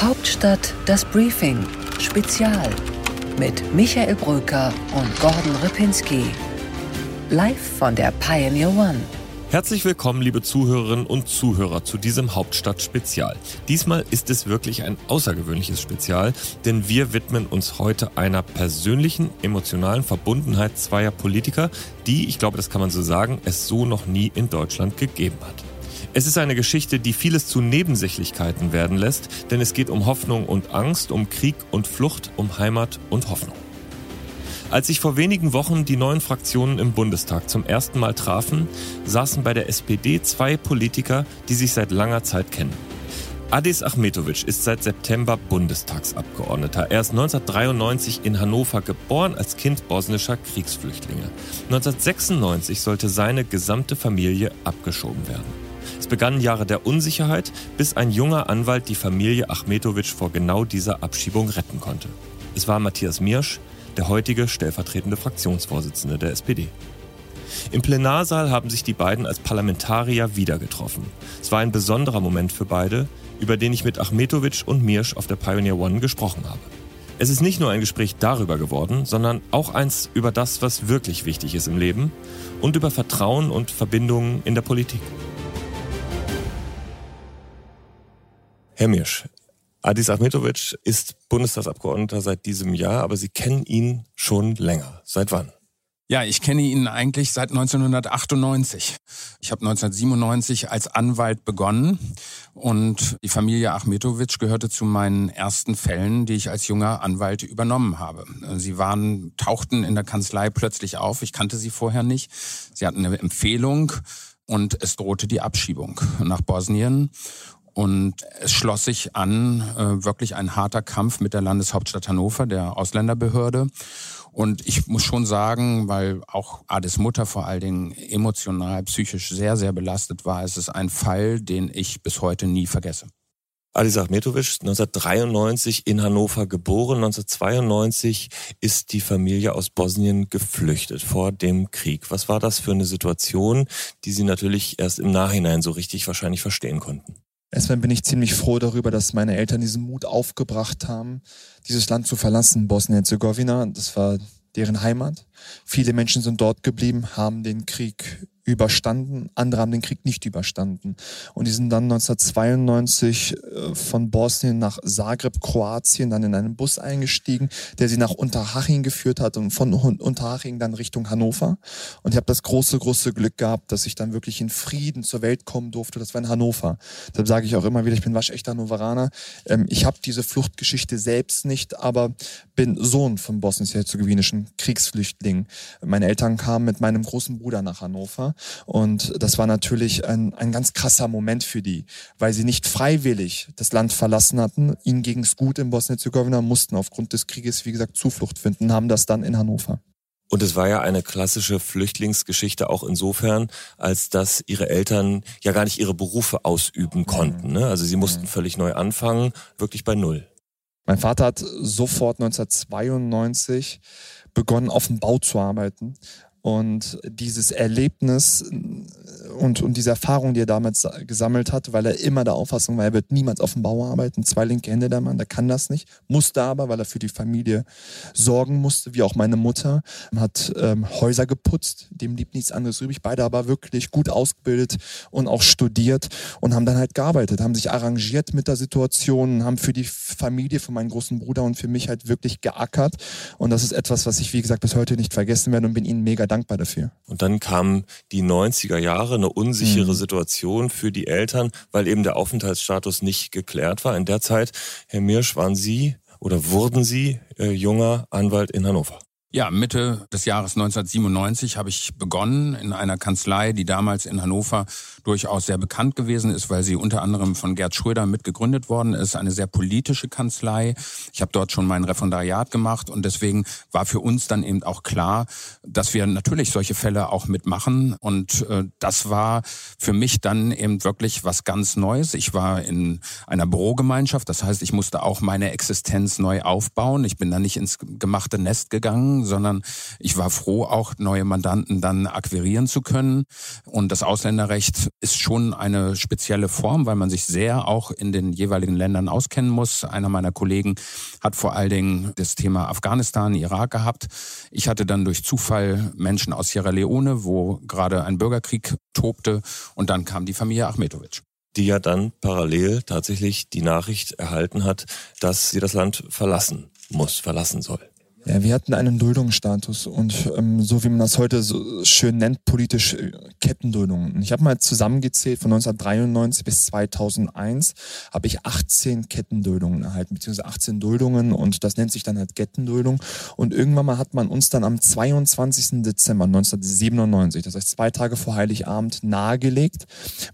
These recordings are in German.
Hauptstadt das Briefing Spezial mit Michael Bröker und Gordon Ripinski. Live von der Pioneer One. Herzlich willkommen, liebe Zuhörerinnen und Zuhörer, zu diesem Hauptstadt-Spezial. Diesmal ist es wirklich ein außergewöhnliches Spezial, denn wir widmen uns heute einer persönlichen, emotionalen Verbundenheit zweier Politiker, die, ich glaube, das kann man so sagen, es so noch nie in Deutschland gegeben hat. Es ist eine Geschichte, die vieles zu Nebensächlichkeiten werden lässt, denn es geht um Hoffnung und Angst, um Krieg und Flucht, um Heimat und Hoffnung. Als sich vor wenigen Wochen die neuen Fraktionen im Bundestag zum ersten Mal trafen, saßen bei der SPD zwei Politiker, die sich seit langer Zeit kennen. Adis Achmetovic ist seit September Bundestagsabgeordneter. Er ist 1993 in Hannover geboren als Kind bosnischer Kriegsflüchtlinge. 1996 sollte seine gesamte Familie abgeschoben werden. Es begannen Jahre der Unsicherheit, bis ein junger Anwalt die Familie Achmetovic vor genau dieser Abschiebung retten konnte. Es war Matthias Miersch, der heutige stellvertretende Fraktionsvorsitzende der SPD. Im Plenarsaal haben sich die beiden als Parlamentarier wieder getroffen. Es war ein besonderer Moment für beide, über den ich mit Achmetovic und Miersch auf der Pioneer One gesprochen habe. Es ist nicht nur ein Gespräch darüber geworden, sondern auch eins über das, was wirklich wichtig ist im Leben und über Vertrauen und Verbindungen in der Politik. Herr Mirsch, Adis Ahmetovic ist Bundestagsabgeordneter seit diesem Jahr, aber Sie kennen ihn schon länger. Seit wann? Ja, ich kenne ihn eigentlich seit 1998. Ich habe 1997 als Anwalt begonnen und die Familie Achmetovic gehörte zu meinen ersten Fällen, die ich als junger Anwalt übernommen habe. Sie waren, tauchten in der Kanzlei plötzlich auf. Ich kannte sie vorher nicht. Sie hatten eine Empfehlung und es drohte die Abschiebung nach Bosnien. Und es schloss sich an, äh, wirklich ein harter Kampf mit der Landeshauptstadt Hannover, der Ausländerbehörde. Und ich muss schon sagen, weil auch Ades Mutter vor allen Dingen emotional, psychisch sehr, sehr belastet war, es ist ein Fall, den ich bis heute nie vergesse. Adis Ahmetovic, 1993 in Hannover geboren. 1992 ist die Familie aus Bosnien geflüchtet vor dem Krieg. Was war das für eine Situation, die Sie natürlich erst im Nachhinein so richtig wahrscheinlich verstehen konnten? Erstmal bin ich ziemlich froh darüber, dass meine Eltern diesen Mut aufgebracht haben, dieses Land zu verlassen, Bosnien-Herzegowina. Das war deren Heimat. Viele Menschen sind dort geblieben, haben den Krieg überstanden, andere haben den Krieg nicht überstanden. Und die sind dann 1992 äh, von Bosnien nach Zagreb, Kroatien, dann in einen Bus eingestiegen, der sie nach Unterhaching geführt hat und von Unterhaching dann Richtung Hannover. Und ich habe das große, große Glück gehabt, dass ich dann wirklich in Frieden zur Welt kommen durfte. Das war in Hannover. Deshalb sage ich auch immer wieder, ich bin waschechter Hannoveraner. Ähm, ich habe diese Fluchtgeschichte selbst nicht, aber bin Sohn von bosnisch-herzegowinischen Kriegsflüchtlingen. Meine Eltern kamen mit meinem großen Bruder nach Hannover und das war natürlich ein, ein ganz krasser Moment für die, weil sie nicht freiwillig das Land verlassen hatten. Ihnen ging es gut in Bosnien-Herzegowina, mussten aufgrund des Krieges, wie gesagt, Zuflucht finden, haben das dann in Hannover. Und es war ja eine klassische Flüchtlingsgeschichte auch insofern, als dass ihre Eltern ja gar nicht ihre Berufe ausüben konnten. Ne? Also sie mussten völlig neu anfangen, wirklich bei Null. Mein Vater hat sofort 1992 begonnen, auf dem Bau zu arbeiten. Und dieses Erlebnis und, und diese Erfahrung, die er damals gesammelt hat, weil er immer der Auffassung war, er wird niemals auf dem Bau arbeiten. Zwei linke Hände der Mann, der kann das nicht. Musste aber, weil er für die Familie sorgen musste, wie auch meine Mutter, hat ähm, Häuser geputzt, dem blieb nichts anderes übrig. Beide aber wirklich gut ausgebildet und auch studiert und haben dann halt gearbeitet, haben sich arrangiert mit der Situation, haben für die Familie, für meinen großen Bruder und für mich halt wirklich geackert. Und das ist etwas, was ich, wie gesagt, bis heute nicht vergessen werde und bin ihnen mega dankbar dafür. Und dann kamen die 90er Jahre, eine unsichere mhm. Situation für die Eltern, weil eben der Aufenthaltsstatus nicht geklärt war. In der Zeit, Herr Mirsch, waren Sie oder wurden Sie äh, junger Anwalt in Hannover? Ja, Mitte des Jahres 1997 habe ich begonnen in einer Kanzlei, die damals in Hannover durchaus sehr bekannt gewesen ist, weil sie unter anderem von Gerd Schröder mitgegründet worden ist. Eine sehr politische Kanzlei. Ich habe dort schon mein Referendariat gemacht und deswegen war für uns dann eben auch klar, dass wir natürlich solche Fälle auch mitmachen. Und äh, das war für mich dann eben wirklich was ganz Neues. Ich war in einer Bürogemeinschaft, das heißt, ich musste auch meine Existenz neu aufbauen. Ich bin da nicht ins gemachte Nest gegangen, sondern ich war froh, auch neue Mandanten dann akquirieren zu können. Und das Ausländerrecht ist schon eine spezielle Form, weil man sich sehr auch in den jeweiligen Ländern auskennen muss. Einer meiner Kollegen hat vor allen Dingen das Thema Afghanistan, Irak gehabt. Ich hatte dann durch Zufall Menschen aus Sierra Leone, wo gerade ein Bürgerkrieg tobte. Und dann kam die Familie Ahmetovic die ja dann parallel tatsächlich die Nachricht erhalten hat, dass sie das Land verlassen muss, verlassen soll. Ja, wir hatten einen Duldungsstatus und ähm, so wie man das heute so schön nennt, politisch äh, Kettenduldungen. Ich habe mal zusammengezählt, von 1993 bis 2001 habe ich 18 Kettenduldungen erhalten, beziehungsweise 18 Duldungen und das nennt sich dann halt Kettenduldung. Und irgendwann mal hat man uns dann am 22. Dezember 1997, das heißt zwei Tage vor Heiligabend, nahegelegt,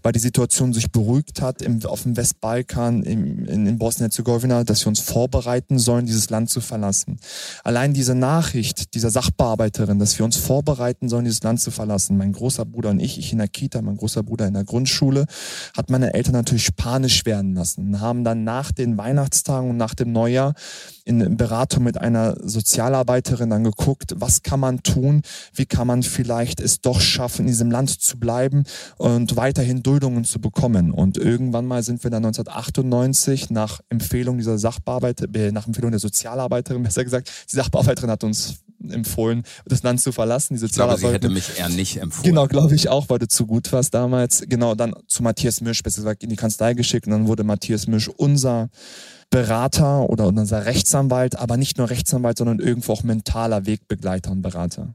weil die Situation sich beruhigt hat im, auf dem Westbalkan, im, in, in Bosnien-Herzegowina, dass wir uns vorbereiten sollen, dieses Land zu verlassen. Allein allein diese Nachricht dieser Sachbearbeiterin, dass wir uns vorbereiten sollen, dieses Land zu verlassen, mein großer Bruder und ich, ich in der Kita, mein großer Bruder in der Grundschule, hat meine Eltern natürlich panisch werden lassen und haben dann nach den Weihnachtstagen und nach dem Neujahr in Beratung mit einer Sozialarbeiterin dann geguckt, was kann man tun, wie kann man vielleicht es doch schaffen, in diesem Land zu bleiben und weiterhin Duldungen zu bekommen. Und irgendwann mal sind wir dann 1998 nach Empfehlung dieser Sachbearbeiterin, äh, nach Empfehlung der Sozialarbeiterin, besser gesagt, die Sachbearbeiterin hat uns empfohlen, das Land zu verlassen. Die ich glaube, sie hätte mich eher nicht empfohlen. Genau, glaube ich auch, weil du zu gut warst damals. Genau, dann zu Matthias Misch, besser gesagt, in die Kanzlei geschickt und dann wurde Matthias Misch unser Berater oder unser Rechtsanwalt, aber nicht nur Rechtsanwalt, sondern irgendwo auch mentaler Wegbegleiter und Berater.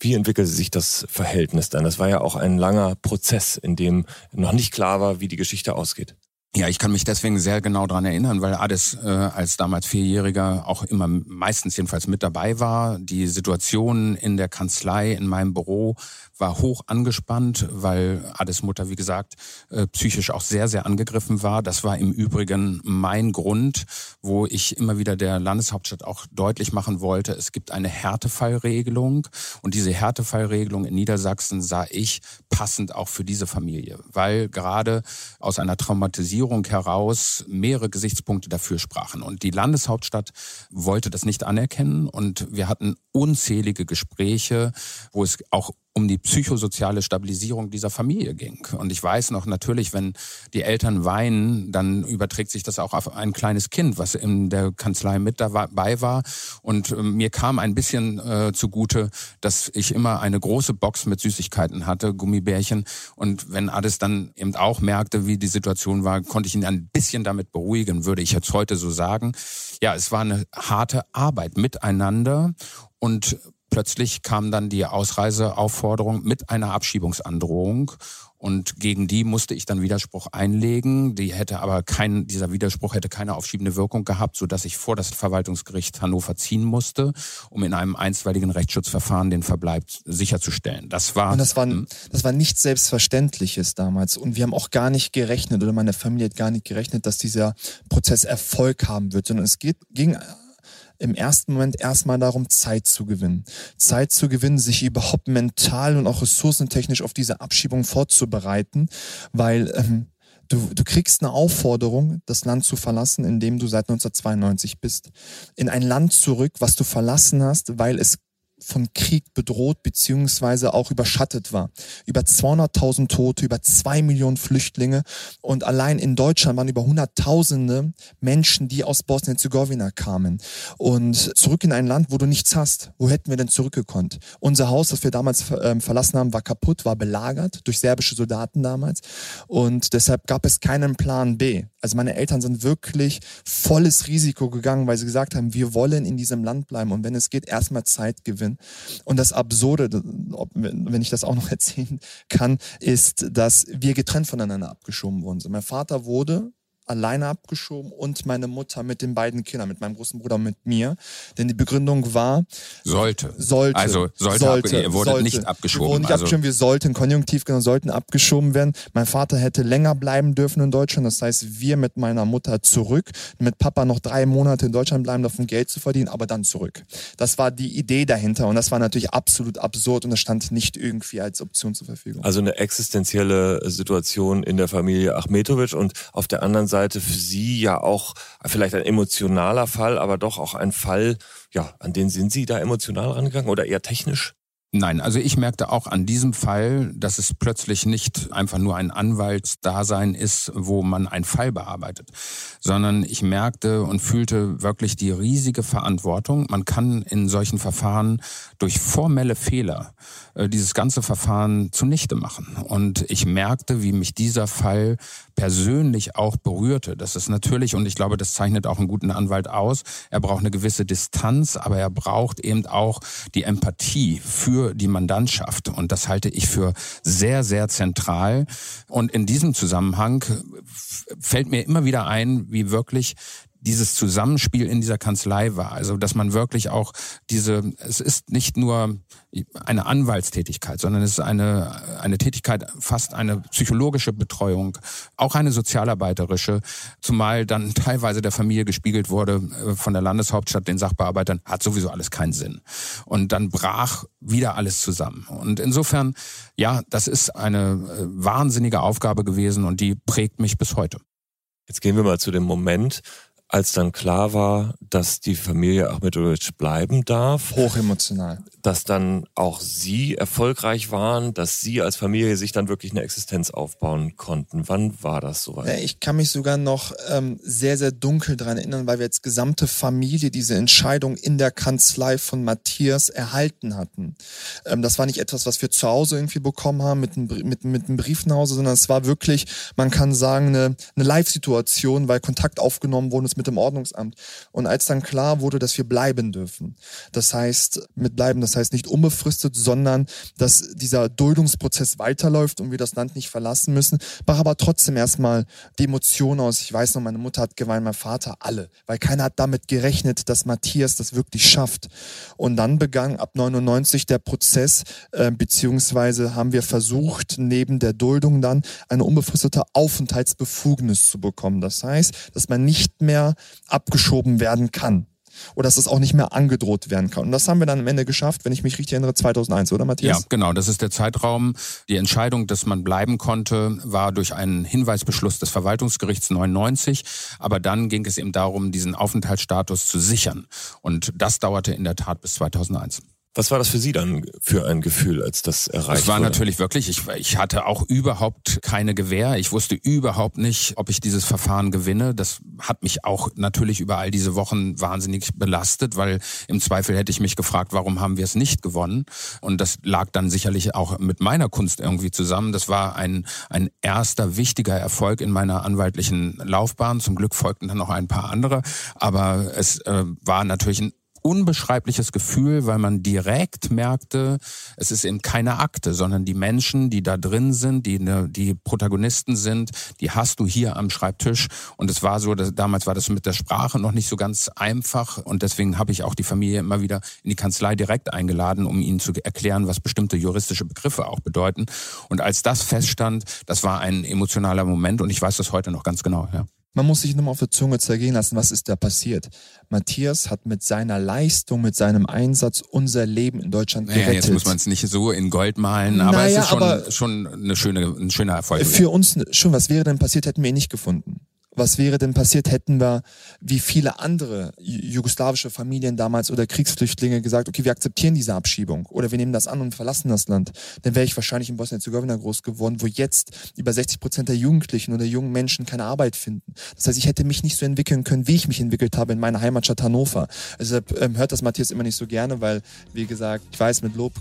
Wie entwickelte sich das Verhältnis dann? Das war ja auch ein langer Prozess, in dem noch nicht klar war, wie die Geschichte ausgeht. Ja, ich kann mich deswegen sehr genau dran erinnern, weil Ades äh, als damals Vierjähriger auch immer meistens jedenfalls mit dabei war. Die Situation in der Kanzlei, in meinem Büro war hoch angespannt, weil Ades Mutter, wie gesagt, äh, psychisch auch sehr, sehr angegriffen war. Das war im Übrigen mein Grund, wo ich immer wieder der Landeshauptstadt auch deutlich machen wollte, es gibt eine Härtefallregelung und diese Härtefallregelung in Niedersachsen sah ich passend auch für diese Familie, weil gerade aus einer Traumatisierung heraus mehrere Gesichtspunkte dafür sprachen. Und die Landeshauptstadt wollte das nicht anerkennen und wir hatten unzählige Gespräche, wo es auch um die psychosoziale Stabilisierung dieser Familie ging. Und ich weiß noch natürlich, wenn die Eltern weinen, dann überträgt sich das auch auf ein kleines Kind, was in der Kanzlei mit dabei war. Und äh, mir kam ein bisschen äh, zugute, dass ich immer eine große Box mit Süßigkeiten hatte, Gummibärchen. Und wenn Ades dann eben auch merkte, wie die Situation war, konnte ich ihn ein bisschen damit beruhigen, würde ich jetzt heute so sagen. Ja, es war eine harte Arbeit miteinander und plötzlich kam dann die Ausreiseaufforderung mit einer Abschiebungsandrohung und gegen die musste ich dann Widerspruch einlegen. Die hätte aber kein, dieser Widerspruch hätte keine aufschiebende Wirkung gehabt, so dass ich vor das Verwaltungsgericht Hannover ziehen musste, um in einem einstweiligen Rechtsschutzverfahren den Verbleib sicherzustellen. Das war, und das war, hm? das war nichts Selbstverständliches damals. Und wir haben auch gar nicht gerechnet oder meine Familie hat gar nicht gerechnet, dass dieser Prozess Erfolg haben wird, sondern es geht, ging im ersten Moment erstmal darum, Zeit zu gewinnen. Zeit zu gewinnen, sich überhaupt mental und auch ressourcentechnisch auf diese Abschiebung vorzubereiten, weil ähm, du, du kriegst eine Aufforderung, das Land zu verlassen, in dem du seit 1992 bist. In ein Land zurück, was du verlassen hast, weil es von Krieg bedroht beziehungsweise auch überschattet war. Über 200.000 Tote, über zwei Millionen Flüchtlinge und allein in Deutschland waren über Hunderttausende Menschen, die aus Bosnien-Herzegowina kamen. Und zurück in ein Land, wo du nichts hast. Wo hätten wir denn zurückgekonnt? Unser Haus, das wir damals äh, verlassen haben, war kaputt, war belagert durch serbische Soldaten damals. Und deshalb gab es keinen Plan B. Also meine Eltern sind wirklich volles Risiko gegangen, weil sie gesagt haben, wir wollen in diesem Land bleiben und wenn es geht, erstmal Zeit gewinnen. Und das Absurde, wenn ich das auch noch erzählen kann, ist, dass wir getrennt voneinander abgeschoben wurden. Mein Vater wurde alleine abgeschoben und meine Mutter mit den beiden Kindern, mit meinem großen Bruder und mit mir. Denn die Begründung war sollte. Sollte. Also sollte, sollte ihr wurdet sollte. nicht abgeschoben. Wir wurden nicht also. abgeschoben, wir sollten, konjunktiv genau, sollten abgeschoben werden. Mein Vater hätte länger bleiben dürfen in Deutschland. Das heißt, wir mit meiner Mutter zurück, mit Papa noch drei Monate in Deutschland bleiben, davon Geld zu verdienen, aber dann zurück. Das war die Idee dahinter und das war natürlich absolut absurd und das stand nicht irgendwie als Option zur Verfügung. Also eine existenzielle Situation in der Familie Achmetovic und auf der anderen Seite Seite für Sie ja auch vielleicht ein emotionaler Fall, aber doch auch ein Fall, ja, an den sind Sie da emotional rangegangen oder eher technisch? Nein, also ich merkte auch an diesem Fall, dass es plötzlich nicht einfach nur ein Anwaltsdasein ist, wo man einen Fall bearbeitet, sondern ich merkte und fühlte wirklich die riesige Verantwortung. Man kann in solchen Verfahren durch formelle Fehler äh, dieses ganze Verfahren zunichte machen. Und ich merkte, wie mich dieser Fall persönlich auch berührte. Das ist natürlich, und ich glaube, das zeichnet auch einen guten Anwalt aus, er braucht eine gewisse Distanz, aber er braucht eben auch die Empathie für die Mandantschaft. Und das halte ich für sehr, sehr zentral. Und in diesem Zusammenhang fällt mir immer wieder ein, wie wirklich dieses Zusammenspiel in dieser Kanzlei war. Also, dass man wirklich auch diese, es ist nicht nur eine Anwaltstätigkeit, sondern es ist eine, eine Tätigkeit, fast eine psychologische Betreuung, auch eine sozialarbeiterische, zumal dann teilweise der Familie gespiegelt wurde äh, von der Landeshauptstadt, den Sachbearbeitern, hat sowieso alles keinen Sinn. Und dann brach wieder alles zusammen. Und insofern, ja, das ist eine äh, wahnsinnige Aufgabe gewesen und die prägt mich bis heute. Jetzt gehen wir mal zu dem Moment, als dann klar war, dass die Familie Ahmedovich bleiben darf. Hochemotional dass dann auch Sie erfolgreich waren, dass Sie als Familie sich dann wirklich eine Existenz aufbauen konnten. Wann war das soweit? Ich kann mich sogar noch ähm, sehr, sehr dunkel dran erinnern, weil wir als gesamte Familie diese Entscheidung in der Kanzlei von Matthias erhalten hatten. Ähm, das war nicht etwas, was wir zu Hause irgendwie bekommen haben mit einem, mit, mit einem Brief nach Hause, sondern es war wirklich, man kann sagen, eine, eine Live-Situation, weil Kontakt aufgenommen worden ist mit dem Ordnungsamt. Und als dann klar wurde, dass wir bleiben dürfen, das heißt, mit bleiben, das heißt nicht unbefristet, sondern dass dieser Duldungsprozess weiterläuft und wir das Land nicht verlassen müssen. Mach aber trotzdem erstmal die Emotionen aus. Ich weiß noch, meine Mutter hat geweint, mein Vater alle, weil keiner hat damit gerechnet, dass Matthias das wirklich schafft. Und dann begann ab 99 der Prozess, äh, beziehungsweise haben wir versucht, neben der Duldung dann eine unbefristete Aufenthaltsbefugnis zu bekommen. Das heißt, dass man nicht mehr abgeschoben werden kann oder dass es auch nicht mehr angedroht werden kann. Und das haben wir dann am Ende geschafft, wenn ich mich richtig erinnere, 2001, oder Matthias? Ja, genau. Das ist der Zeitraum. Die Entscheidung, dass man bleiben konnte, war durch einen Hinweisbeschluss des Verwaltungsgerichts 99. Aber dann ging es eben darum, diesen Aufenthaltsstatus zu sichern. Und das dauerte in der Tat bis 2001. Was war das für Sie dann für ein Gefühl, als das erreicht wurde? Es war wurde? natürlich wirklich, ich, ich hatte auch überhaupt keine Gewähr. Ich wusste überhaupt nicht, ob ich dieses Verfahren gewinne. Das hat mich auch natürlich über all diese Wochen wahnsinnig belastet, weil im Zweifel hätte ich mich gefragt, warum haben wir es nicht gewonnen? Und das lag dann sicherlich auch mit meiner Kunst irgendwie zusammen. Das war ein, ein erster wichtiger Erfolg in meiner anwaltlichen Laufbahn. Zum Glück folgten dann noch ein paar andere. Aber es äh, war natürlich ein unbeschreibliches Gefühl, weil man direkt merkte, es ist eben keine Akte, sondern die Menschen, die da drin sind, die ne, die Protagonisten sind, die hast du hier am Schreibtisch. Und es war so, dass, damals war das mit der Sprache noch nicht so ganz einfach und deswegen habe ich auch die Familie immer wieder in die Kanzlei direkt eingeladen, um ihnen zu erklären, was bestimmte juristische Begriffe auch bedeuten. Und als das feststand, das war ein emotionaler Moment und ich weiß das heute noch ganz genau. Ja. Man muss sich nur mal auf der Zunge zergehen lassen, was ist da passiert. Matthias hat mit seiner Leistung, mit seinem Einsatz unser Leben in Deutschland gerettet. Naja, jetzt muss man es nicht so in Gold malen, aber naja, es ist schon, schon eine schöne, ein schöner Erfolg. Für uns schon, was wäre denn passiert, hätten wir ihn nicht gefunden was wäre denn passiert, hätten wir wie viele andere jugoslawische Familien damals oder Kriegsflüchtlinge gesagt, okay, wir akzeptieren diese Abschiebung oder wir nehmen das an und verlassen das Land. Dann wäre ich wahrscheinlich in Bosnien-Herzegowina groß geworden, wo jetzt über 60 Prozent der Jugendlichen oder jungen Menschen keine Arbeit finden. Das heißt, ich hätte mich nicht so entwickeln können, wie ich mich entwickelt habe in meiner Heimatstadt Hannover. Also ähm, hört das Matthias immer nicht so gerne, weil, wie gesagt, ich weiß mit Lob,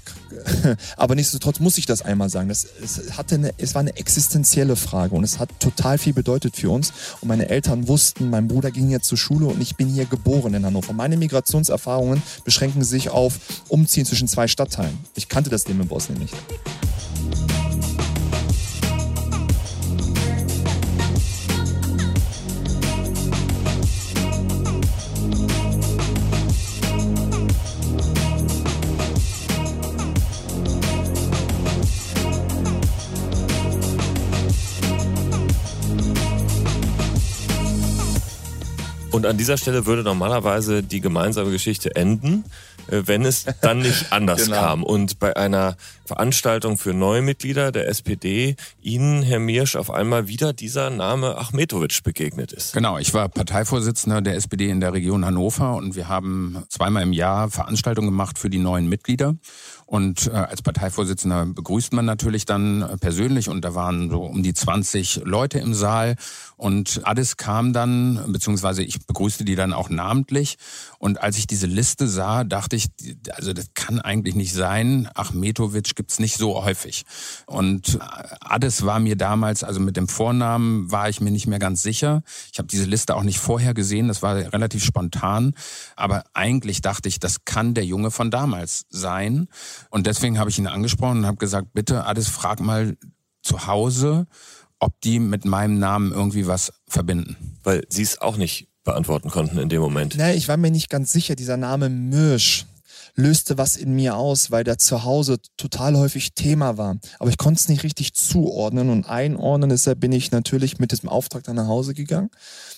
aber nichtsdestotrotz muss ich das einmal sagen. Das, es, hatte eine, es war eine existenzielle Frage und es hat total viel bedeutet für uns. Und meine Eltern wussten, mein Bruder ging hier zur Schule und ich bin hier geboren in Hannover. Meine Migrationserfahrungen beschränken sich auf Umziehen zwischen zwei Stadtteilen. Ich kannte das Leben in Bosnien nicht. Und an dieser Stelle würde normalerweise die gemeinsame Geschichte enden, äh, wenn es dann nicht anders genau. kam. Und bei einer Veranstaltung für neue Mitglieder der SPD Ihnen, Herr Miersch, auf einmal wieder dieser Name Achmetovic begegnet ist. Genau, ich war Parteivorsitzender der SPD in der Region Hannover und wir haben zweimal im Jahr Veranstaltungen gemacht für die neuen Mitglieder. Und äh, als Parteivorsitzender begrüßt man natürlich dann äh, persönlich und da waren so um die 20 Leute im Saal und alles kam dann, beziehungsweise ich begrüßte die dann auch namentlich. Und als ich diese Liste sah, dachte ich, also das kann eigentlich nicht sein. Achmetovic gibt's nicht so häufig. Und Ades war mir damals, also mit dem Vornamen war ich mir nicht mehr ganz sicher. Ich habe diese Liste auch nicht vorher gesehen, das war relativ spontan. Aber eigentlich dachte ich, das kann der Junge von damals sein. Und deswegen habe ich ihn angesprochen und habe gesagt, bitte, Ades, frag mal zu Hause, ob die mit meinem Namen irgendwie was verbinden. Weil sie es auch nicht beantworten konnten in dem Moment. Nee, ich war mir nicht ganz sicher, dieser Name Mirsch löste was in mir aus, weil der zu Hause total häufig Thema war. Aber ich konnte es nicht richtig zuordnen und einordnen. Deshalb bin ich natürlich mit diesem Auftrag dann nach Hause gegangen.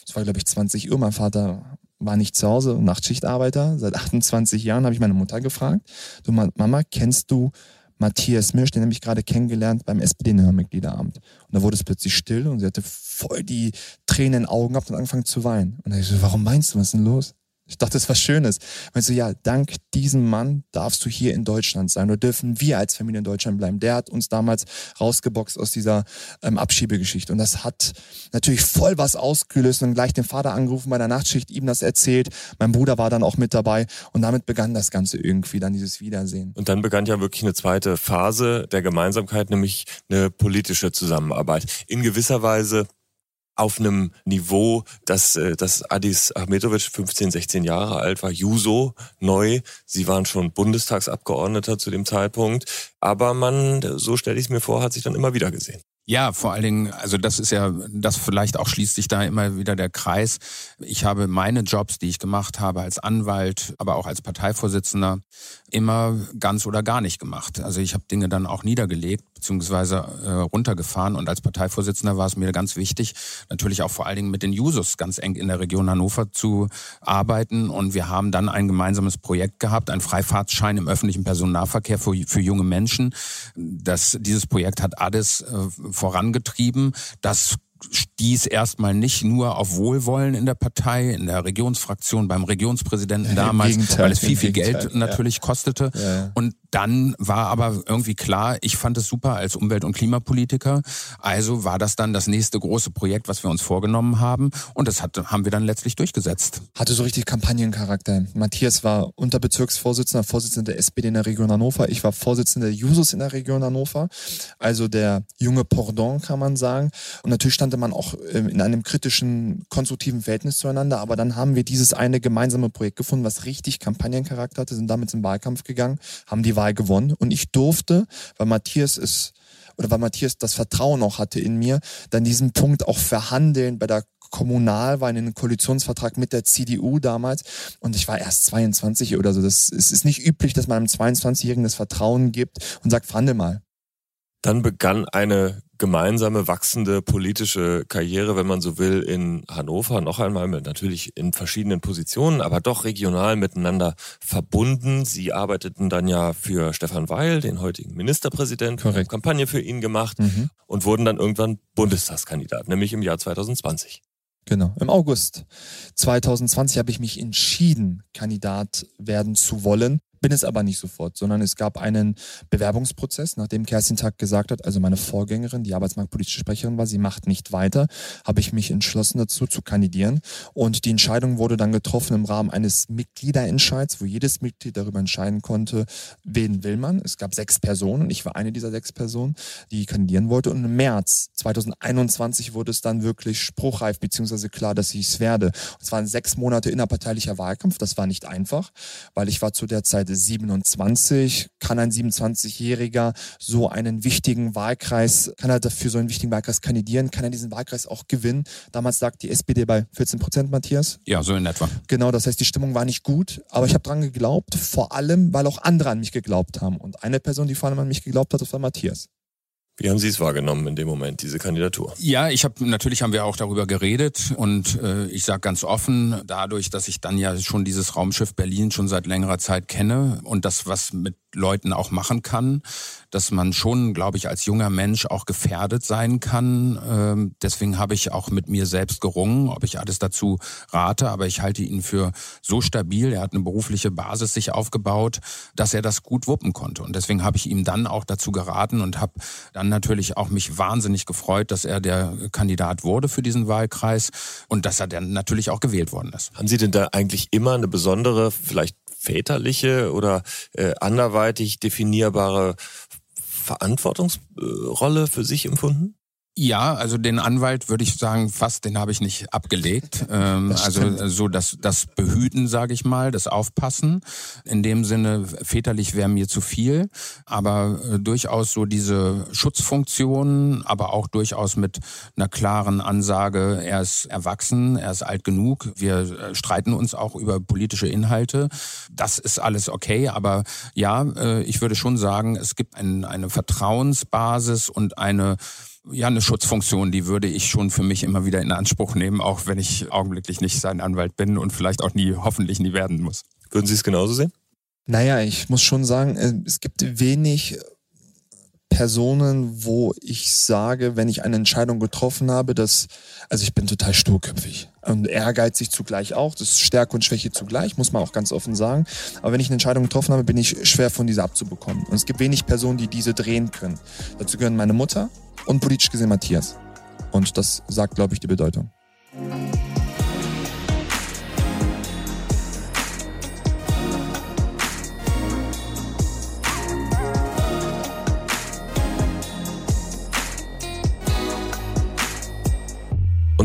Es war, glaube ich, 20 Uhr. Mein Vater war nicht zu Hause, Nachtschichtarbeiter. Seit 28 Jahren habe ich meine Mutter gefragt. Du Mama, kennst du Matthias Mirsch, den habe ich gerade kennengelernt beim SPD-Mitgliederabend. Und da wurde es plötzlich still und sie hatte voll die Tränen in den Augen gehabt und angefangen zu weinen. Und da ich so, warum meinst du, was ist denn los? Ich dachte, das war Schönes. Meinst du, ja, dank diesem Mann darfst du hier in Deutschland sein oder dürfen wir als Familie in Deutschland bleiben. Der hat uns damals rausgeboxt aus dieser ähm, Abschiebegeschichte. Und das hat natürlich voll was ausgelöst und gleich den Vater angerufen bei der Nachtschicht, ihm das erzählt. Mein Bruder war dann auch mit dabei und damit begann das Ganze irgendwie, dann dieses Wiedersehen. Und dann begann ja wirklich eine zweite Phase der Gemeinsamkeit, nämlich eine politische Zusammenarbeit. In gewisser Weise auf einem Niveau, dass, äh, dass Adis Ahmetovic 15, 16 Jahre alt war, Juso neu. Sie waren schon Bundestagsabgeordneter zu dem Zeitpunkt. Aber man, so stelle ich es mir vor, hat sich dann immer wieder gesehen. Ja, vor allen Dingen, also das ist ja, das vielleicht auch schließt sich da immer wieder der Kreis. Ich habe meine Jobs, die ich gemacht habe als Anwalt, aber auch als Parteivorsitzender, immer ganz oder gar nicht gemacht. Also ich habe Dinge dann auch niedergelegt beziehungsweise äh, runtergefahren und als Parteivorsitzender war es mir ganz wichtig, natürlich auch vor allen Dingen mit den Jusos ganz eng in der Region Hannover zu arbeiten und wir haben dann ein gemeinsames Projekt gehabt, ein Freifahrtschein im öffentlichen Personennahverkehr für, für junge Menschen. Das, dieses Projekt hat ADES äh, vorangetrieben. Das stieß erstmal nicht nur auf Wohlwollen in der Partei, in der Regionsfraktion, beim Regionspräsidenten damals, weil es viel, viel Geld natürlich kostete. Und dann war aber irgendwie klar, ich fand es super als Umwelt- und Klimapolitiker. Also war das dann das nächste große Projekt, was wir uns vorgenommen haben. Und das hat, haben wir dann letztlich durchgesetzt. Hatte so richtig Kampagnencharakter. Matthias war Unterbezirksvorsitzender, Vorsitzender der SPD in der Region Hannover. Ich war Vorsitzender der Jusos in der Region Hannover. Also der junge Pordon, kann man sagen. Und natürlich stand man auch ähm, in einem kritischen, konstruktiven Verhältnis zueinander. Aber dann haben wir dieses eine gemeinsame Projekt gefunden, was richtig Kampagnencharakter hatte, sind damit zum Wahlkampf gegangen, haben die Wahl gewonnen. Und ich durfte, weil Matthias es oder weil Matthias das Vertrauen auch hatte in mir, dann diesen Punkt auch verhandeln bei der Kommunalwahl in den Koalitionsvertrag mit der CDU damals. Und ich war erst 22 oder so. Das es ist nicht üblich, dass man einem 22-Jährigen das Vertrauen gibt und sagt, verhandel mal. Dann begann eine gemeinsame wachsende politische Karriere, wenn man so will, in Hannover noch einmal mit natürlich in verschiedenen Positionen, aber doch regional miteinander verbunden. Sie arbeiteten dann ja für Stefan Weil, den heutigen Ministerpräsidenten, Korrekt. Kampagne für ihn gemacht mhm. und wurden dann irgendwann Bundestagskandidat, nämlich im Jahr 2020. Genau, im August 2020 habe ich mich entschieden, Kandidat werden zu wollen. Bin es aber nicht sofort, sondern es gab einen Bewerbungsprozess, nachdem Kerstin Tag gesagt hat, also meine Vorgängerin, die arbeitsmarktpolitische Sprecherin war, sie macht nicht weiter, habe ich mich entschlossen dazu zu kandidieren. Und die Entscheidung wurde dann getroffen im Rahmen eines Mitgliederentscheids, wo jedes Mitglied darüber entscheiden konnte, wen will man. Es gab sechs Personen, ich war eine dieser sechs Personen, die kandidieren wollte. Und im März 2021 wurde es dann wirklich spruchreif, beziehungsweise klar, dass ich es werde. Es waren sechs Monate innerparteilicher Wahlkampf, das war nicht einfach, weil ich war zu der Zeit 27. Kann ein 27-Jähriger so einen wichtigen Wahlkreis, kann er dafür so einen wichtigen Wahlkreis kandidieren? Kann er diesen Wahlkreis auch gewinnen? Damals lag die SPD bei 14 Prozent, Matthias. Ja, so in etwa. Genau, das heißt, die Stimmung war nicht gut, aber ich habe dran geglaubt, vor allem, weil auch andere an mich geglaubt haben. Und eine Person, die vor allem an mich geglaubt hat, das war Matthias. Wie haben Sie es wahrgenommen in dem Moment, diese Kandidatur? Ja, ich habe natürlich haben wir auch darüber geredet und äh, ich sage ganz offen, dadurch, dass ich dann ja schon dieses Raumschiff Berlin schon seit längerer Zeit kenne und das was mit Leuten auch machen kann, dass man schon, glaube ich, als junger Mensch auch gefährdet sein kann. Ähm, deswegen habe ich auch mit mir selbst gerungen, ob ich alles dazu rate, aber ich halte ihn für so stabil, er hat eine berufliche Basis sich aufgebaut, dass er das gut wuppen konnte und deswegen habe ich ihm dann auch dazu geraten und habe dann natürlich auch mich wahnsinnig gefreut, dass er der Kandidat wurde für diesen Wahlkreis und dass er dann natürlich auch gewählt worden ist. Haben Sie denn da eigentlich immer eine besondere, vielleicht väterliche oder äh, anderweitig definierbare Verantwortungsrolle für sich empfunden? Ja, also den Anwalt würde ich sagen, fast den habe ich nicht abgelegt. Ähm, also so das, das Behüten, sage ich mal, das Aufpassen. In dem Sinne, väterlich wäre mir zu viel, aber äh, durchaus so diese Schutzfunktion, aber auch durchaus mit einer klaren Ansage, er ist erwachsen, er ist alt genug, wir äh, streiten uns auch über politische Inhalte. Das ist alles okay, aber ja, äh, ich würde schon sagen, es gibt ein, eine Vertrauensbasis und eine ja, eine Schutzfunktion, die würde ich schon für mich immer wieder in Anspruch nehmen, auch wenn ich augenblicklich nicht sein Anwalt bin und vielleicht auch nie, hoffentlich nie werden muss. Würden Sie es genauso sehen? Naja, ich muss schon sagen, äh, es gibt wenig Personen, wo ich sage, wenn ich eine Entscheidung getroffen habe, dass, also ich bin total sturköpfig und ehrgeizig zugleich auch, das ist Stärke und Schwäche zugleich, muss man auch ganz offen sagen. Aber wenn ich eine Entscheidung getroffen habe, bin ich schwer von dieser abzubekommen. Und es gibt wenig Personen, die diese drehen können. Dazu gehören meine Mutter und politisch gesehen Matthias. Und das sagt, glaube ich, die Bedeutung.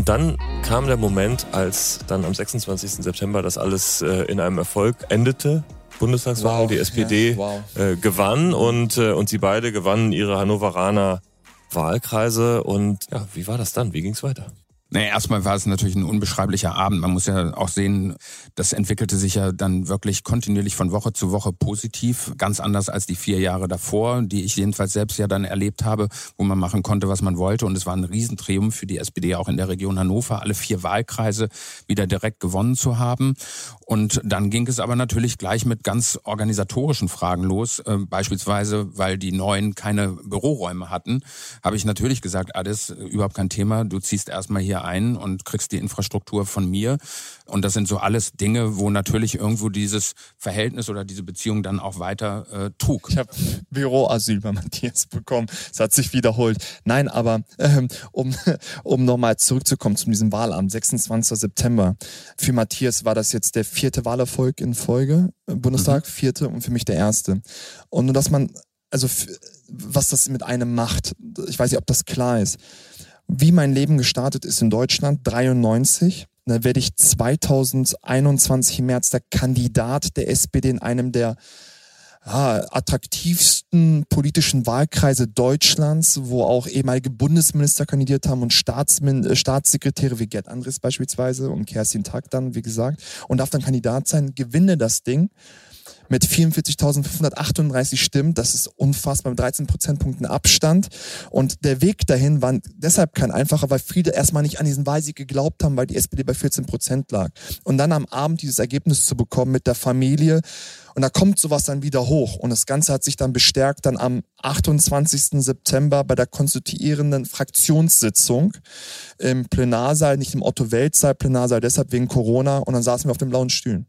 Und dann kam der Moment, als dann am 26. September das alles äh, in einem Erfolg endete. Bundestagswahl, wow, die SPD ja, wow. äh, gewann und, äh, und sie beide gewannen ihre Hannoveraner Wahlkreise. Und ja, wie war das dann? Wie ging es weiter? Naja, erstmal war es natürlich ein unbeschreiblicher Abend. Man muss ja auch sehen, das entwickelte sich ja dann wirklich kontinuierlich von Woche zu Woche positiv. Ganz anders als die vier Jahre davor, die ich jedenfalls selbst ja dann erlebt habe, wo man machen konnte, was man wollte. Und es war ein Riesentriumph für die SPD auch in der Region Hannover, alle vier Wahlkreise wieder direkt gewonnen zu haben. Und dann ging es aber natürlich gleich mit ganz organisatorischen Fragen los. Äh, beispielsweise, weil die Neuen keine Büroräume hatten, habe ich natürlich gesagt, alles überhaupt kein Thema. Du ziehst erstmal hier ein und kriegst die Infrastruktur von mir. Und das sind so alles Dinge, wo natürlich irgendwo dieses Verhältnis oder diese Beziehung dann auch weiter äh, trug. Ich habe Büroasyl bei Matthias bekommen. Es hat sich wiederholt. Nein, aber ähm, um, um nochmal zurückzukommen zu diesem Wahlamt, 26. September. Für Matthias war das jetzt der vierte Wahlerfolg in Folge, äh, Bundestag, mhm. vierte und für mich der erste. Und nur, dass man, also was das mit einem macht, ich weiß nicht, ob das klar ist wie mein Leben gestartet ist in Deutschland, 93. Da werde ich 2021 im März der Kandidat der SPD in einem der ja, attraktivsten politischen Wahlkreise Deutschlands, wo auch ehemalige Bundesminister kandidiert haben und Staatsmin äh, Staatssekretäre wie Gerd Andres beispielsweise und Kerstin Tag dann, wie gesagt, und darf dann Kandidat sein, gewinne das Ding mit 44.538 Stimmen. Das ist unfassbar mit 13 Prozentpunkten Abstand. Und der Weg dahin war deshalb kein einfacher, weil viele erstmal nicht an diesen Wahlsieg geglaubt haben, weil die SPD bei 14 Prozent lag. Und dann am Abend dieses Ergebnis zu bekommen mit der Familie. Und da kommt sowas dann wieder hoch. Und das Ganze hat sich dann bestärkt dann am 28. September bei der konstituierenden Fraktionssitzung im Plenarsaal, nicht im Otto-Welt-Saal, Plenarsaal deshalb wegen Corona. Und dann saßen wir auf den blauen Stühlen.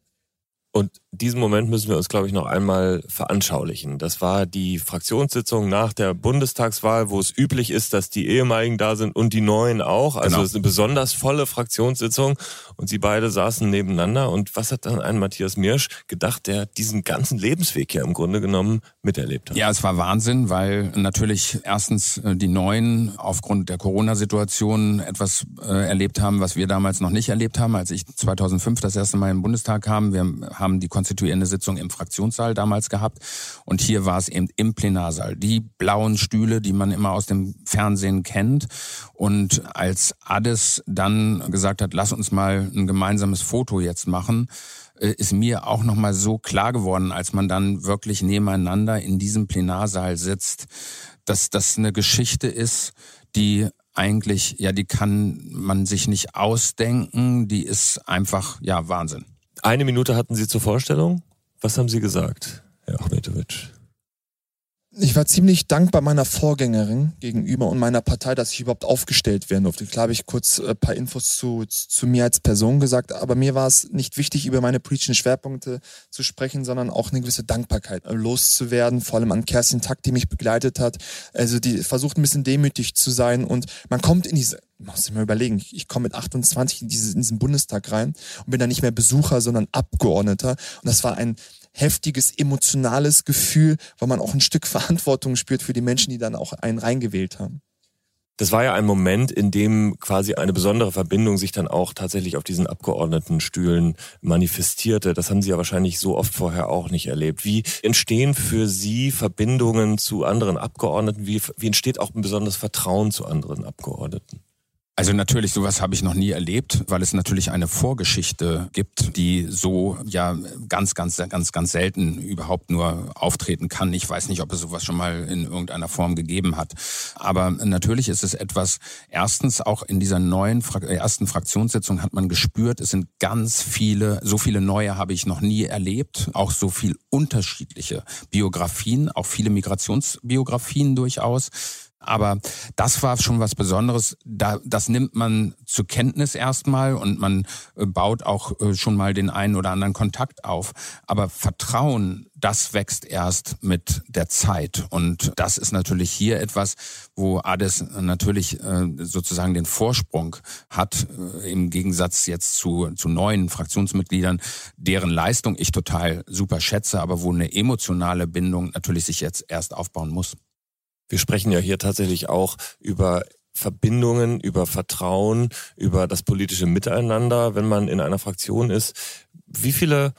Und diesen Moment müssen wir uns, glaube ich, noch einmal veranschaulichen. Das war die Fraktionssitzung nach der Bundestagswahl, wo es üblich ist, dass die ehemaligen da sind und die neuen auch. Also genau. es ist eine besonders volle Fraktionssitzung und sie beide saßen nebeneinander. Und was hat dann ein Matthias Mirsch gedacht, der diesen ganzen Lebensweg ja im Grunde genommen miterlebt hat? Ja, es war Wahnsinn, weil natürlich erstens äh, die Neuen aufgrund der Corona-Situation etwas äh, erlebt haben, was wir damals noch nicht erlebt haben. Als ich 2005 das erste Mal im Bundestag kam, wir haben die konstituierende Sitzung im Fraktionssaal damals gehabt und hier war es eben im Plenarsaal. Die blauen Stühle, die man immer aus dem Fernsehen kennt. Und als Ades dann gesagt hat, lass uns mal ein gemeinsames Foto jetzt machen, äh, ist mir auch nochmal so klar geworden, als man dann wirklich nebeneinander in diesem Plenarsaal sitzt, dass das eine Geschichte ist, die eigentlich, ja, die kann man sich nicht ausdenken, die ist einfach, ja, Wahnsinn. Eine Minute hatten Sie zur Vorstellung. Was haben Sie gesagt, Herr Achmetovic? Ich war ziemlich dankbar meiner Vorgängerin gegenüber und meiner Partei, dass ich überhaupt aufgestellt werden durfte. Klar habe ich kurz ein äh, paar Infos zu, zu mir als Person gesagt, aber mir war es nicht wichtig, über meine politischen Schwerpunkte zu sprechen, sondern auch eine gewisse Dankbarkeit loszuwerden, vor allem an Kerstin Tack, die mich begleitet hat. Also die versucht ein bisschen demütig zu sein und man kommt in diese, muss ich mal überlegen, ich komme mit 28 in, diese, in diesen Bundestag rein und bin dann nicht mehr Besucher, sondern Abgeordneter. Und das war ein heftiges, emotionales Gefühl, weil man auch ein Stück Verantwortung spürt für die Menschen, die dann auch einen reingewählt haben. Das war ja ein Moment, in dem quasi eine besondere Verbindung sich dann auch tatsächlich auf diesen Abgeordnetenstühlen manifestierte. Das haben Sie ja wahrscheinlich so oft vorher auch nicht erlebt. Wie entstehen für Sie Verbindungen zu anderen Abgeordneten? Wie, wie entsteht auch ein besonderes Vertrauen zu anderen Abgeordneten? Also natürlich, sowas habe ich noch nie erlebt, weil es natürlich eine Vorgeschichte gibt, die so ja ganz, ganz, ganz, ganz selten überhaupt nur auftreten kann. Ich weiß nicht, ob es sowas schon mal in irgendeiner Form gegeben hat. Aber natürlich ist es etwas, erstens auch in dieser neuen ersten Fraktionssitzung hat man gespürt, es sind ganz viele, so viele neue habe ich noch nie erlebt, auch so viel unterschiedliche Biografien, auch viele Migrationsbiografien durchaus. Aber das war schon was Besonderes. Da, das nimmt man zur Kenntnis erstmal und man äh, baut auch äh, schon mal den einen oder anderen Kontakt auf. Aber Vertrauen, das wächst erst mit der Zeit. Und das ist natürlich hier etwas, wo Ades natürlich äh, sozusagen den Vorsprung hat, im Gegensatz jetzt zu, zu neuen Fraktionsmitgliedern, deren Leistung ich total super schätze, aber wo eine emotionale Bindung natürlich sich jetzt erst aufbauen muss. Wir sprechen ja hier tatsächlich auch über Verbindungen, über Vertrauen, über das politische Miteinander, wenn man in einer Fraktion ist. Wie viele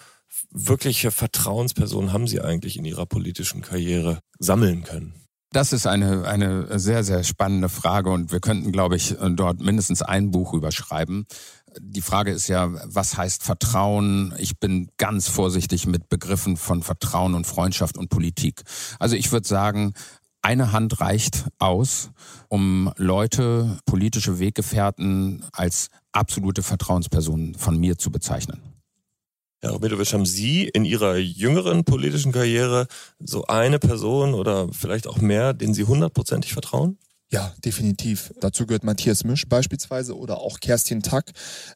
wirkliche Vertrauenspersonen haben Sie eigentlich in Ihrer politischen Karriere sammeln können? Das ist eine, eine sehr, sehr spannende Frage und wir könnten, glaube ich, dort mindestens ein Buch überschreiben. Die Frage ist ja, was heißt Vertrauen? Ich bin ganz vorsichtig mit Begriffen von Vertrauen und Freundschaft und Politik. Also ich würde sagen, eine Hand reicht aus, um Leute, politische Weggefährten als absolute Vertrauenspersonen von mir zu bezeichnen. Herr Robedovic, haben Sie in Ihrer jüngeren politischen Karriere so eine Person oder vielleicht auch mehr, denen Sie hundertprozentig vertrauen? Ja, definitiv. Dazu gehört Matthias Misch beispielsweise oder auch Kerstin Tack.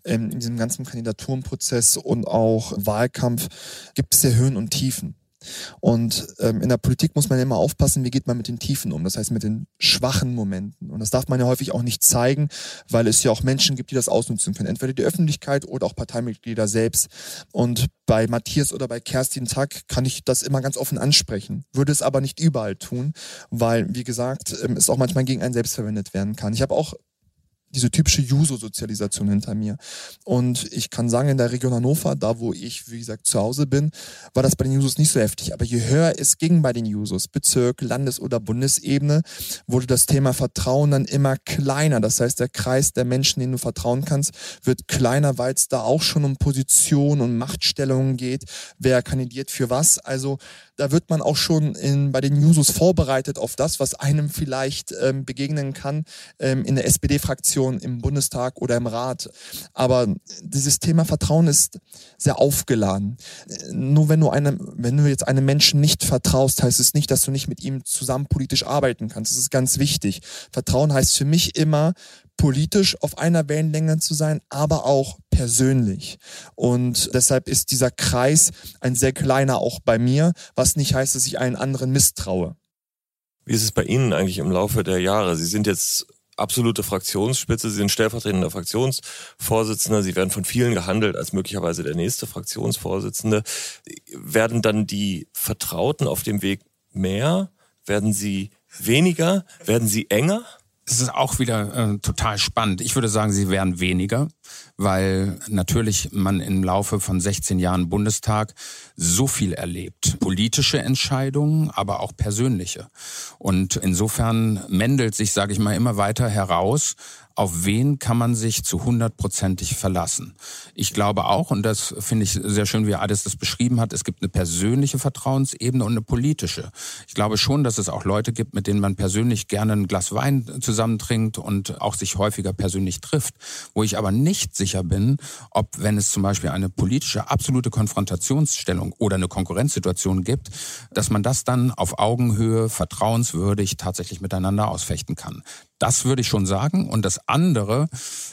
Ähm, in diesem ganzen Kandidaturenprozess und auch Wahlkampf gibt es ja Höhen und Tiefen. Und ähm, in der Politik muss man immer aufpassen, wie geht man mit den Tiefen um, das heißt mit den schwachen Momenten. Und das darf man ja häufig auch nicht zeigen, weil es ja auch Menschen gibt, die das ausnutzen können. Entweder die Öffentlichkeit oder auch Parteimitglieder selbst. Und bei Matthias oder bei Kerstin Tack kann ich das immer ganz offen ansprechen, würde es aber nicht überall tun, weil, wie gesagt, ähm, es auch manchmal gegen einen selbst verwendet werden kann. Ich habe auch diese typische Juso-Sozialisation hinter mir. Und ich kann sagen, in der Region Hannover, da wo ich, wie gesagt, zu Hause bin, war das bei den Jusos nicht so heftig. Aber je höher es ging bei den Jusos, Bezirk, Landes- oder Bundesebene, wurde das Thema Vertrauen dann immer kleiner. Das heißt, der Kreis der Menschen, denen du vertrauen kannst, wird kleiner, weil es da auch schon um Position und Machtstellungen geht. Wer kandidiert für was? Also da wird man auch schon in, bei den Jusos vorbereitet auf das, was einem vielleicht ähm, begegnen kann ähm, in der SPD-Fraktion, im Bundestag oder im Rat. Aber dieses Thema Vertrauen ist sehr aufgeladen. Nur wenn du einem, wenn du jetzt einem Menschen nicht vertraust, heißt es nicht, dass du nicht mit ihm zusammen politisch arbeiten kannst. Das ist ganz wichtig. Vertrauen heißt für mich immer, politisch auf einer Wellenlänge zu sein, aber auch persönlich. Und deshalb ist dieser Kreis ein sehr kleiner auch bei mir, was nicht heißt, dass ich einen anderen misstraue. Wie ist es bei Ihnen eigentlich im Laufe der Jahre? Sie sind jetzt absolute Fraktionsspitze, Sie sind stellvertretender Fraktionsvorsitzender, Sie werden von vielen gehandelt als möglicherweise der nächste Fraktionsvorsitzende. Werden dann die Vertrauten auf dem Weg mehr? Werden sie weniger? Werden sie enger? Das ist auch wieder äh, total spannend. Ich würde sagen, sie werden weniger. Weil natürlich man im Laufe von 16 Jahren Bundestag so viel erlebt. Politische Entscheidungen, aber auch persönliche. Und insofern mändelt sich, sage ich mal, immer weiter heraus, auf wen kann man sich zu hundertprozentig verlassen? Ich glaube auch, und das finde ich sehr schön, wie Ades das beschrieben hat, es gibt eine persönliche Vertrauensebene und eine politische. Ich glaube schon, dass es auch Leute gibt, mit denen man persönlich gerne ein Glas Wein zusammentrinkt und auch sich häufiger persönlich trifft. Wo ich aber nicht sicher bin, ob, wenn es zum Beispiel eine politische absolute Konfrontationsstellung oder eine Konkurrenzsituation gibt, dass man das dann auf Augenhöhe vertrauenswürdig tatsächlich miteinander ausfechten kann. Das würde ich schon sagen. Und das andere,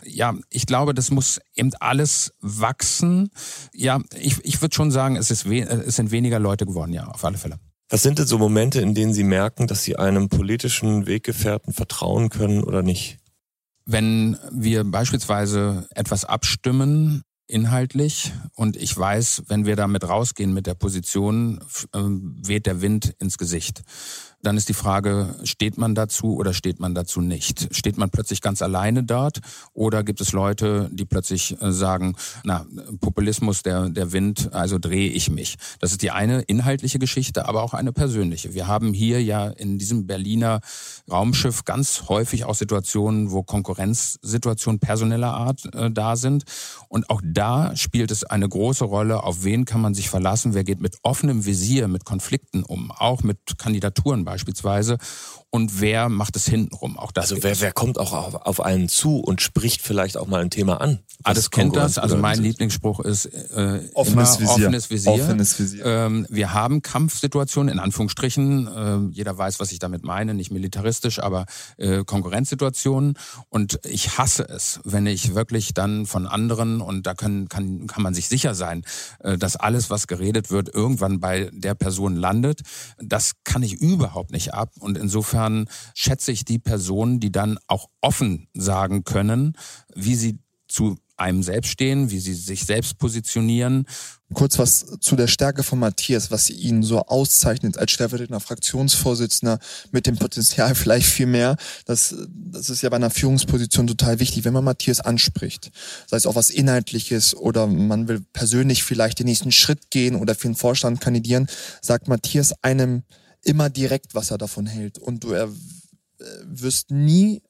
ja, ich glaube, das muss eben alles wachsen. Ja, ich, ich würde schon sagen, es, ist es sind weniger Leute geworden, ja, auf alle Fälle. Was sind denn so Momente, in denen Sie merken, dass Sie einem politischen Weggefährten vertrauen können oder nicht? Wenn wir beispielsweise etwas abstimmen, inhaltlich, und ich weiß, wenn wir damit rausgehen mit der Position, äh, weht der Wind ins Gesicht. Dann ist die Frage, steht man dazu oder steht man dazu nicht? Steht man plötzlich ganz alleine dort oder gibt es Leute, die plötzlich äh, sagen, na, Populismus, der, der Wind, also drehe ich mich. Das ist die eine inhaltliche Geschichte, aber auch eine persönliche. Wir haben hier ja in diesem Berliner Raumschiff ganz häufig auch Situationen, wo Konkurrenzsituationen personeller Art äh, da sind. Und auch da spielt es eine große Rolle, auf wen kann man sich verlassen, wer geht mit offenem Visier mit Konflikten um, auch mit Kandidaturen beispielsweise und wer macht es hintenrum. Auch das also wer, wer kommt auch auf, auf einen zu und spricht vielleicht auch mal ein Thema an? Alles kennt das. Also mein Lieblingsspruch ist äh, offenes, Visier. offenes Visier. Offenes Visier. Ähm, wir haben Kampfsituationen in Anführungsstrichen. Äh, jeder weiß, was ich damit meine. Nicht militaristisch, aber äh, Konkurrenzsituationen. Und ich hasse es, wenn ich wirklich dann von anderen und da können, kann kann man sich sicher sein, äh, dass alles, was geredet wird, irgendwann bei der Person landet. Das kann ich überhaupt nicht ab. Und insofern insofern schätze ich die Personen, die dann auch offen sagen können, wie sie zu einem selbst stehen, wie sie sich selbst positionieren. Kurz was zu der Stärke von Matthias, was ihn so auszeichnet als stellvertretender Fraktionsvorsitzender mit dem Potenzial vielleicht viel mehr. Das, das ist ja bei einer Führungsposition total wichtig, wenn man Matthias anspricht. Sei es auch was Inhaltliches oder man will persönlich vielleicht den nächsten Schritt gehen oder für den Vorstand kandidieren, sagt Matthias einem immer direkt, was er davon hält. Und du äh, wirst nie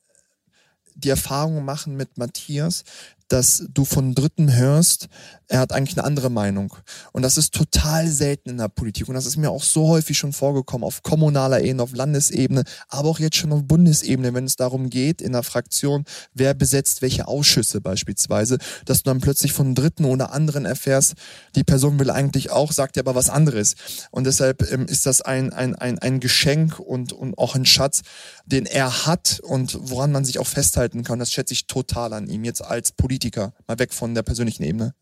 die Erfahrung machen mit Matthias, dass du von Dritten hörst, er hat eigentlich eine andere Meinung. Und das ist total selten in der Politik. Und das ist mir auch so häufig schon vorgekommen, auf kommunaler Ebene, auf Landesebene, aber auch jetzt schon auf Bundesebene, wenn es darum geht, in der Fraktion, wer besetzt welche Ausschüsse beispielsweise, dass du dann plötzlich von Dritten oder anderen erfährst, die Person will eigentlich auch, sagt ja aber was anderes. Und deshalb ähm, ist das ein, ein, ein, ein Geschenk und, und auch ein Schatz, den er hat und woran man sich auch festhalten kann. Das schätze ich total an ihm jetzt als Politiker, mal weg von der persönlichen Ebene.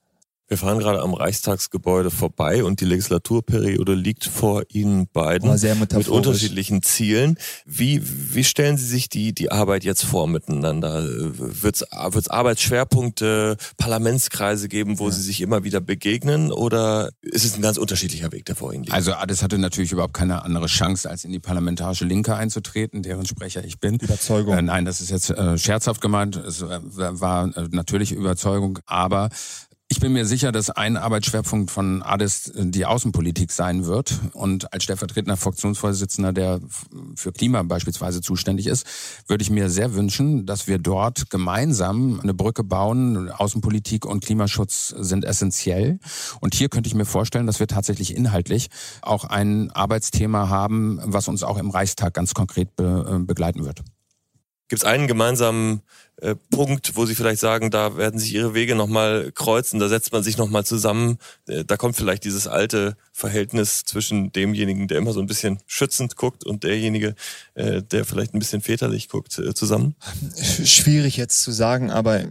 Wir fahren gerade am Reichstagsgebäude vorbei und die Legislaturperiode liegt vor Ihnen beiden oh, mit unterschiedlichen Zielen. Wie, wie stellen Sie sich die, die Arbeit jetzt vor miteinander? Wird es Arbeitsschwerpunkte, Parlamentskreise geben, wo ja. Sie sich immer wieder begegnen oder ist es ein ganz unterschiedlicher Weg, der vor Ihnen liegt? Also Ades hatte natürlich überhaupt keine andere Chance, als in die parlamentarische Linke einzutreten, deren Sprecher ich bin. Überzeugung. Äh, nein, das ist jetzt äh, scherzhaft gemeint. Es äh, war äh, natürlich Überzeugung, aber ich bin mir sicher, dass ein Arbeitsschwerpunkt von ADES die Außenpolitik sein wird. Und als stellvertretender Fraktionsvorsitzender, der für Klima beispielsweise zuständig ist, würde ich mir sehr wünschen, dass wir dort gemeinsam eine Brücke bauen. Außenpolitik und Klimaschutz sind essentiell. Und hier könnte ich mir vorstellen, dass wir tatsächlich inhaltlich auch ein Arbeitsthema haben, was uns auch im Reichstag ganz konkret be äh, begleiten wird. Gibt es einen gemeinsamen äh, Punkt, wo Sie vielleicht sagen, da werden sich Ihre Wege nochmal kreuzen, da setzt man sich nochmal zusammen, äh, da kommt vielleicht dieses alte Verhältnis zwischen demjenigen, der immer so ein bisschen schützend guckt und derjenige, äh, der vielleicht ein bisschen väterlich guckt, zusammen? Schwierig jetzt zu sagen, aber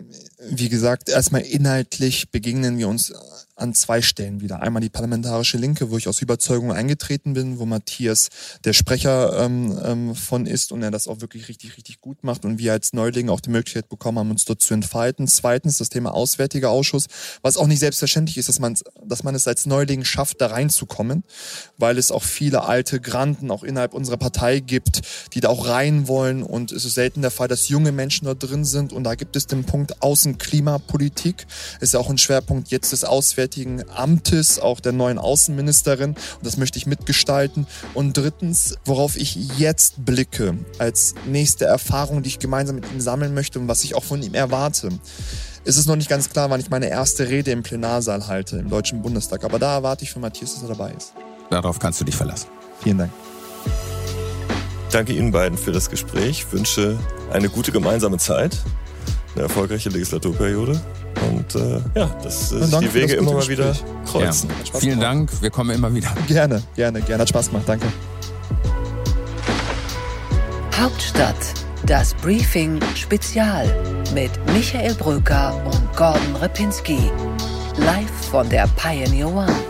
wie gesagt, erstmal inhaltlich begegnen wir uns an zwei Stellen wieder. Einmal die parlamentarische Linke, wo ich aus Überzeugung eingetreten bin, wo Matthias der Sprecher ähm, ähm, von ist und er das auch wirklich richtig, richtig gut macht und wir als Neuling auch die Möglichkeit Möglichkeit bekommen haben, uns dort zu entfalten. Zweitens das Thema Auswärtiger Ausschuss, was auch nicht selbstverständlich ist, dass man, dass man es als Neuling schafft, da reinzukommen, weil es auch viele alte Granten auch innerhalb unserer Partei gibt, die da auch rein wollen und es ist selten der Fall, dass junge Menschen dort drin sind und da gibt es den Punkt Außenklimapolitik, ist ja auch ein Schwerpunkt jetzt des Auswärtigen Amtes, auch der neuen Außenministerin und das möchte ich mitgestalten. Und drittens, worauf ich jetzt blicke, als nächste Erfahrung, die ich gemeinsam mit ihm sammeln möchte was ich auch von ihm erwarte, ist es noch nicht ganz klar, wann ich meine erste Rede im Plenarsaal halte, im Deutschen Bundestag. Aber da erwarte ich von Matthias, dass er dabei ist. Darauf kannst du dich verlassen. Vielen Dank. Danke Ihnen beiden für das Gespräch. Ich wünsche eine gute gemeinsame Zeit, eine erfolgreiche Legislaturperiode und äh, ja, dass äh, sich die Wege immer mal wieder kreuzen. Ja. Vielen Dank, wir kommen immer wieder. Gerne, gerne, gerne. Hat Spaß gemacht. Danke. Hauptstadt, das Briefing Spezial mit Michael Bröker und Gordon Repinski. Live von der Pioneer One.